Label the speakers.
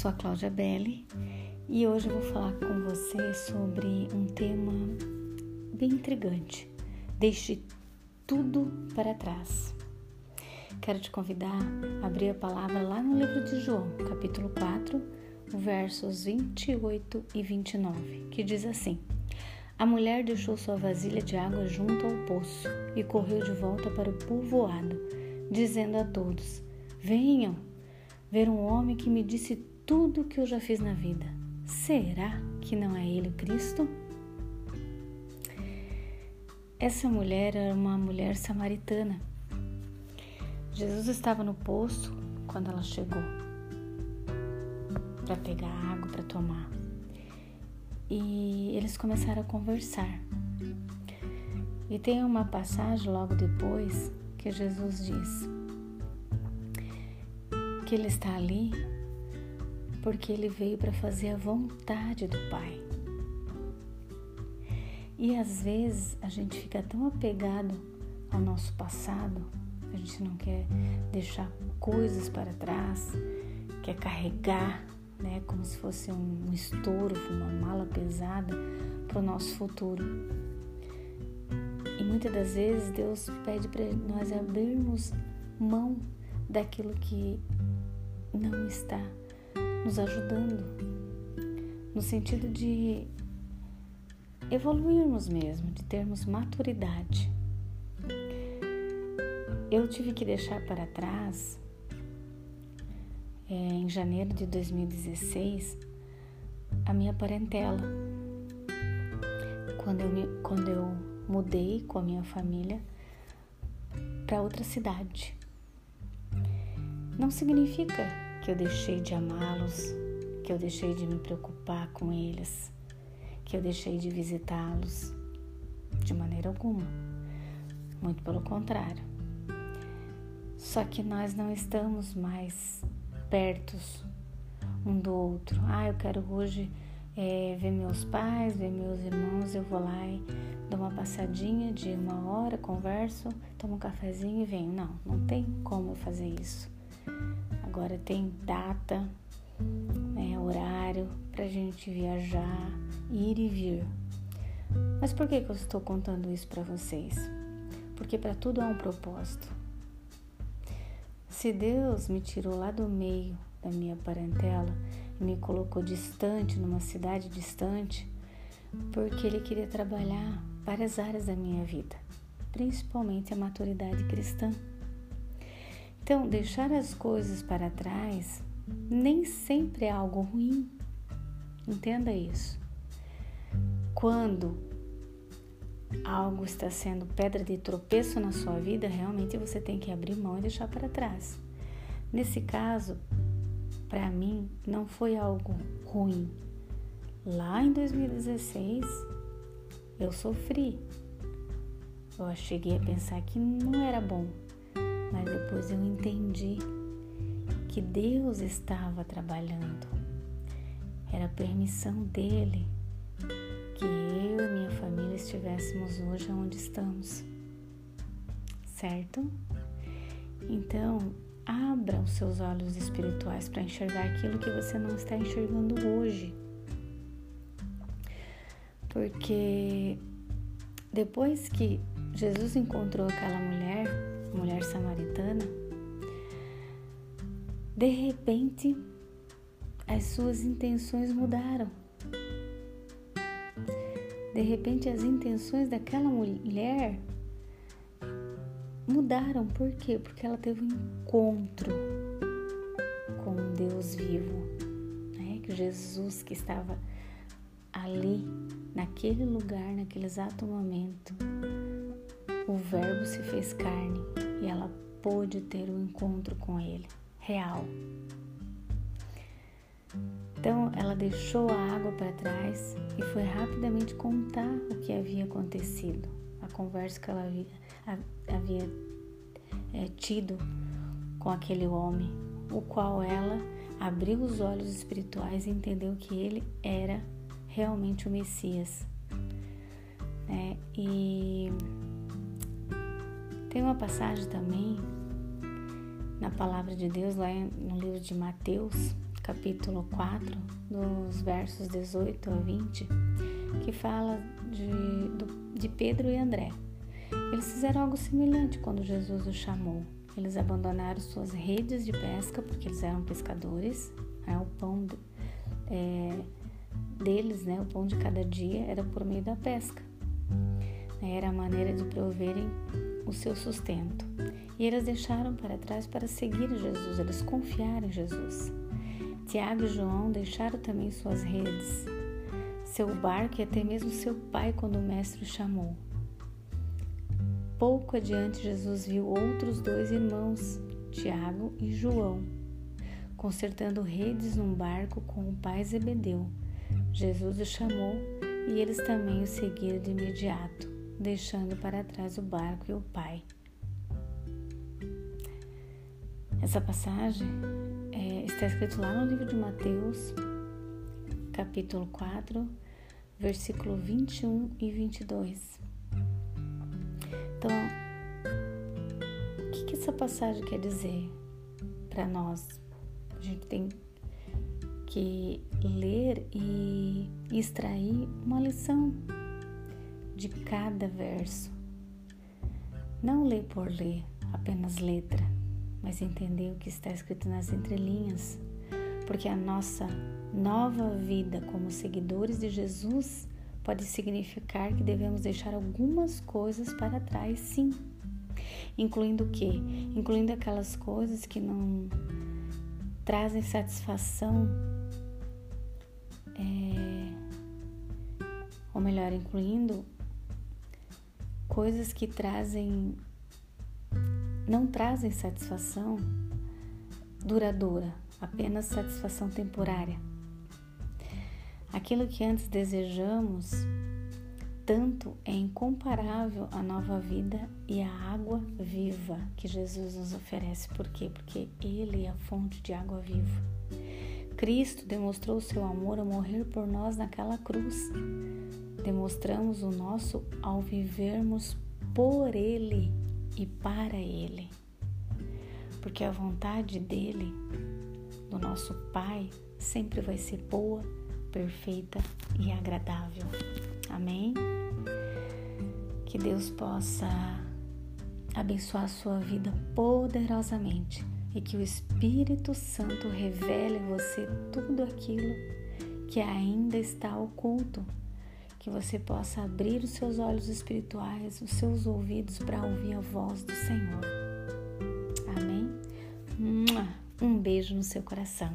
Speaker 1: sou a Cláudia Belli e hoje eu vou falar com você sobre um tema bem intrigante. Deixe tudo para trás. Quero te convidar a abrir a palavra lá no livro de João, capítulo 4, versos 28 e 29, que diz assim: A mulher deixou sua vasilha de água junto ao poço e correu de volta para o povoado, dizendo a todos: Venham ver um homem que me disse tudo que eu já fiz na vida. Será que não é ele o Cristo? Essa mulher era uma mulher samaritana. Jesus estava no poço quando ela chegou para pegar água para tomar. E eles começaram a conversar. E tem uma passagem logo depois que Jesus diz: que ele está ali porque ele veio para fazer a vontade do Pai. E às vezes a gente fica tão apegado ao nosso passado, a gente não quer deixar coisas para trás, quer carregar, né, como se fosse um estouro, uma mala pesada para o nosso futuro. E muitas das vezes Deus pede para nós abrirmos mão daquilo que não está nos ajudando, no sentido de evoluirmos mesmo, de termos maturidade. Eu tive que deixar para trás, é, em janeiro de 2016, a minha parentela. Quando eu, me, quando eu mudei com a minha família para outra cidade. Não significa que eu deixei de amá-los, que eu deixei de me preocupar com eles, que eu deixei de visitá-los. De maneira alguma. Muito pelo contrário. Só que nós não estamos mais pertos um do outro. Ah, eu quero hoje é, ver meus pais, ver meus irmãos, eu vou lá e dou uma passadinha de uma hora, converso, tomo um cafezinho e venho. Não, não tem como eu fazer isso. Agora tem data, né, horário para a gente viajar, ir e vir. Mas por que, que eu estou contando isso para vocês? Porque para tudo há um propósito. Se Deus me tirou lá do meio da minha parentela e me colocou distante, numa cidade distante, porque Ele queria trabalhar várias áreas da minha vida, principalmente a maturidade cristã. Então, deixar as coisas para trás nem sempre é algo ruim. Entenda isso. Quando algo está sendo pedra de tropeço na sua vida, realmente você tem que abrir mão e deixar para trás. Nesse caso, para mim, não foi algo ruim. Lá em 2016, eu sofri. Eu cheguei a pensar que não era bom, mas depois eu entendi que Deus estava trabalhando. Era permissão dele que eu e minha família estivéssemos hoje onde estamos. Certo? Então, abra os seus olhos espirituais para enxergar aquilo que você não está enxergando hoje. Porque depois que Jesus encontrou aquela mulher, mulher samaritana, de repente as suas intenções mudaram. De repente as intenções daquela mulher mudaram. Por quê? Porque ela teve um encontro com um Deus vivo, né? Que Jesus que estava ali, naquele lugar, naquele exato momento, o Verbo se fez carne e ela pôde ter um encontro com ele, real. Então ela deixou a água para trás e foi rapidamente contar o que havia acontecido, a conversa que ela havia, havia é, tido com aquele homem, o qual ela abriu os olhos espirituais e entendeu que ele era realmente o Messias. É, e tem uma passagem também na palavra de Deus, lá no livro de Mateus, capítulo 4, dos versos 18 a 20, que fala de, de Pedro e André. Eles fizeram algo semelhante quando Jesus os chamou. Eles abandonaram suas redes de pesca, porque eles eram pescadores. Né? O pão é, deles, né? o pão de cada dia, era por meio da pesca. Era a maneira de proverem o seu sustento. E eles deixaram para trás para seguir Jesus, eles confiaram em Jesus. Tiago e João deixaram também suas redes, seu barco e até mesmo seu pai quando o mestre o chamou. Pouco adiante, Jesus viu outros dois irmãos, Tiago e João, consertando redes num barco com o pai Zebedeu. Jesus os chamou e eles também o seguiram de imediato, deixando para trás o barco e o pai. Essa passagem é, está escrito lá no livro de Mateus, capítulo 4, versículo 21 e 22. Então, o que, que essa passagem quer dizer para nós? A gente tem que ler e extrair uma lição de cada verso. Não ler por ler, apenas letra mas entender o que está escrito nas entrelinhas, porque a nossa nova vida como seguidores de Jesus pode significar que devemos deixar algumas coisas para trás, sim. Incluindo o quê? Incluindo aquelas coisas que não trazem satisfação, é, ou melhor, incluindo coisas que trazem não trazem satisfação duradoura, apenas satisfação temporária. Aquilo que antes desejamos tanto é incomparável à nova vida e à água viva que Jesus nos oferece. Por quê? Porque Ele é a fonte de água viva. Cristo demonstrou o seu amor ao morrer por nós naquela cruz. Demonstramos o nosso ao vivermos por Ele e para Ele. Porque a vontade dele, do nosso Pai, sempre vai ser boa, perfeita e agradável. Amém? Que Deus possa abençoar a sua vida poderosamente e que o Espírito Santo revele em você tudo aquilo que ainda está oculto que você possa abrir os seus olhos espirituais, os seus ouvidos para ouvir a voz do Senhor. Amém? Um beijo no seu coração.